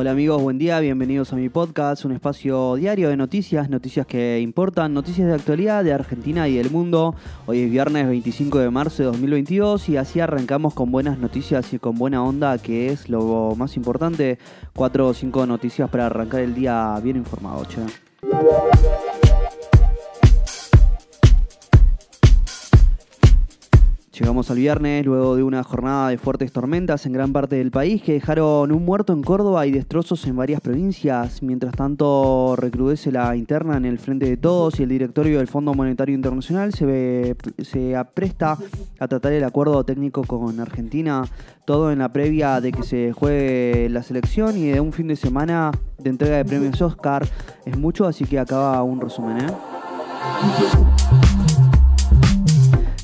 Hola amigos, buen día, bienvenidos a mi podcast, un espacio diario de noticias, noticias que importan, noticias de actualidad de Argentina y del mundo. Hoy es viernes 25 de marzo de 2022 y así arrancamos con buenas noticias y con buena onda, que es lo más importante. Cuatro o cinco noticias para arrancar el día bien informado, che. Llegamos al viernes luego de una jornada de fuertes tormentas en gran parte del país que dejaron un muerto en Córdoba y destrozos en varias provincias. Mientras tanto, recrudece la interna en el frente de todos y el directorio del Fondo Monetario Internacional se, apresta a tratar el acuerdo técnico con Argentina. Todo en la previa de que se juegue la selección y de un fin de semana de entrega de premios Oscar. Es mucho, así que acaba un resumen. ¿eh?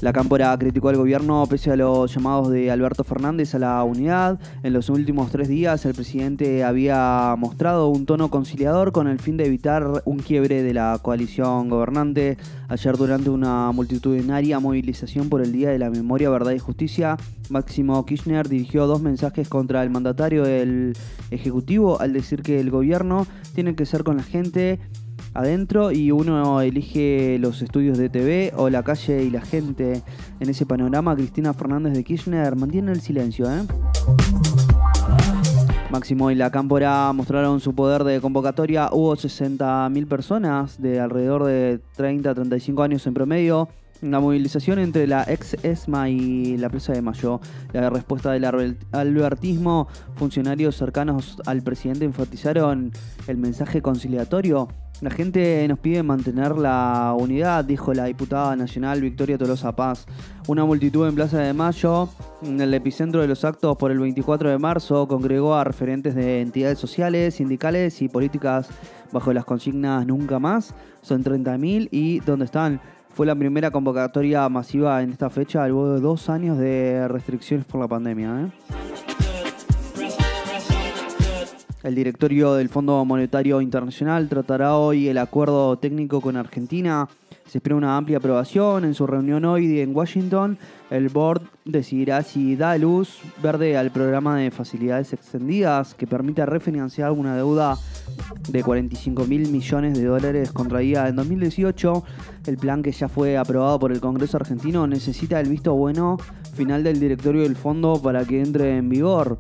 La Cámpora criticó al gobierno pese a los llamados de Alberto Fernández a la unidad. En los últimos tres días el presidente había mostrado un tono conciliador con el fin de evitar un quiebre de la coalición gobernante. Ayer durante una multitudinaria movilización por el Día de la Memoria, Verdad y Justicia, Máximo Kirchner dirigió dos mensajes contra el mandatario del Ejecutivo al decir que el gobierno tiene que ser con la gente adentro y uno elige los estudios de TV o la calle y la gente. En ese panorama, Cristina Fernández de Kirchner mantiene el silencio. ¿eh? Máximo y la Cámpora mostraron su poder de convocatoria. Hubo 60.000 personas de alrededor de 30 a 35 años en promedio. Una movilización entre la ex ESMA y la Plaza de Mayo. La respuesta del albertismo, funcionarios cercanos al presidente enfatizaron el mensaje conciliatorio la gente nos pide mantener la unidad, dijo la diputada nacional Victoria Tolosa Paz. Una multitud en Plaza de Mayo, en el epicentro de los actos por el 24 de marzo, congregó a referentes de entidades sociales, sindicales y políticas bajo las consignas Nunca más. Son 30.000 y ¿dónde están? Fue la primera convocatoria masiva en esta fecha luego de dos años de restricciones por la pandemia. ¿eh? El directorio del Fondo Monetario Internacional tratará hoy el acuerdo técnico con Argentina. Se espera una amplia aprobación. En su reunión hoy en Washington, el board decidirá si da luz verde al programa de facilidades extendidas que permite refinanciar una deuda de 45 mil millones de dólares contraída en 2018. El plan que ya fue aprobado por el Congreso argentino necesita el visto bueno final del directorio del fondo para que entre en vigor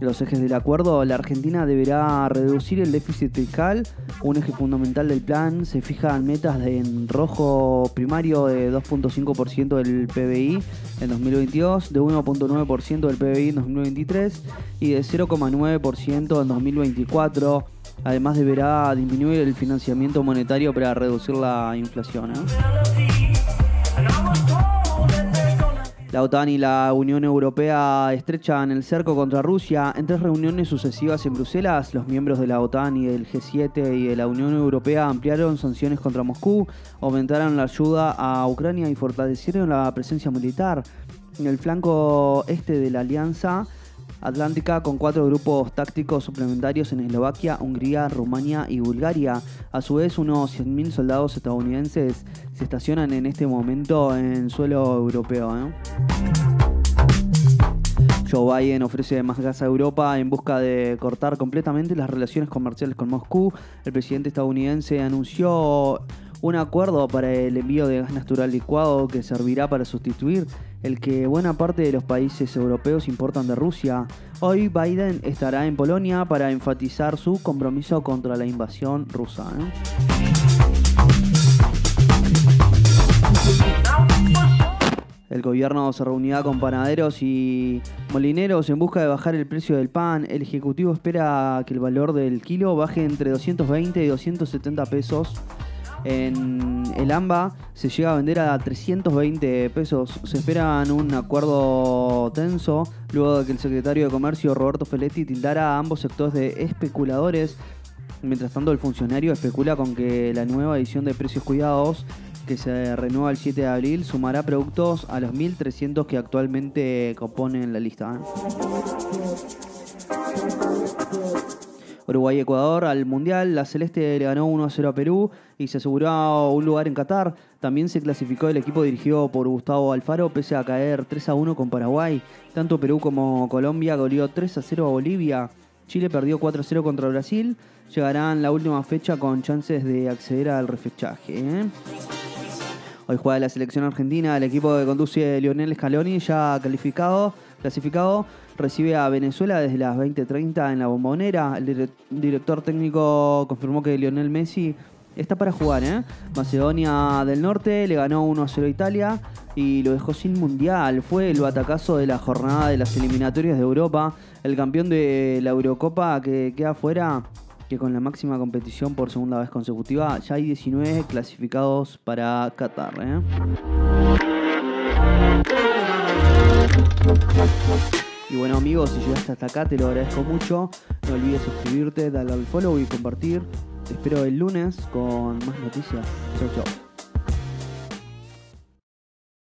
los ejes del acuerdo, la Argentina deberá reducir el déficit fiscal. Un eje fundamental del plan se fijan metas en rojo primario de 2.5% del PBI en 2022, de 1.9% del PBI en 2023 y de 0.9% en 2024. Además deberá disminuir el financiamiento monetario para reducir la inflación. ¿eh? La OTAN y la Unión Europea estrechan el cerco contra Rusia. En tres reuniones sucesivas en Bruselas, los miembros de la OTAN y del G7 y de la Unión Europea ampliaron sanciones contra Moscú, aumentaron la ayuda a Ucrania y fortalecieron la presencia militar. En el flanco este de la alianza, Atlántica con cuatro grupos tácticos suplementarios en Eslovaquia, Hungría, Rumania y Bulgaria. A su vez, unos 100.000 soldados estadounidenses se estacionan en este momento en suelo europeo. ¿eh? Joe Biden ofrece más gas a Europa en busca de cortar completamente las relaciones comerciales con Moscú. El presidente estadounidense anunció un acuerdo para el envío de gas natural licuado que servirá para sustituir el que buena parte de los países europeos importan de Rusia. Hoy Biden estará en Polonia para enfatizar su compromiso contra la invasión rusa. ¿eh? El gobierno se reunirá con panaderos y molineros en busca de bajar el precio del pan. El Ejecutivo espera que el valor del kilo baje entre 220 y 270 pesos en el AMBA se llega a vender a 320 pesos. Se espera un acuerdo tenso luego de que el secretario de Comercio Roberto Feletti tildara a ambos sectores de especuladores. Mientras tanto, el funcionario especula con que la nueva edición de Precios Cuidados, que se renueva el 7 de abril, sumará productos a los 1.300 que actualmente componen la lista. ¿Eh? Uruguay-Ecuador al Mundial. La Celeste le ganó 1 0 a Perú y se aseguró un lugar en Qatar. También se clasificó el equipo dirigido por Gustavo Alfaro, pese a caer 3 a 1 con Paraguay. Tanto Perú como Colombia goleó 3 a 0 a Bolivia. Chile perdió 4-0 contra Brasil. Llegarán la última fecha con chances de acceder al refechaje. ¿eh? Hoy juega la selección argentina, el equipo que conduce Lionel Scaloni, ya calificado, clasificado, recibe a Venezuela desde las 20:30 en la bombonera. El director técnico confirmó que Lionel Messi está para jugar, ¿eh? Macedonia del Norte le ganó 1-0 a Italia y lo dejó sin mundial. Fue el batacazo de la jornada de las eliminatorias de Europa. El campeón de la Eurocopa que queda fuera que con la máxima competición por segunda vez consecutiva ya hay 19 clasificados para Qatar. ¿eh? Y bueno amigos, si llegaste hasta acá te lo agradezco mucho. No olvides suscribirte, darle al follow y compartir. Te espero el lunes con más noticias. Chau chau.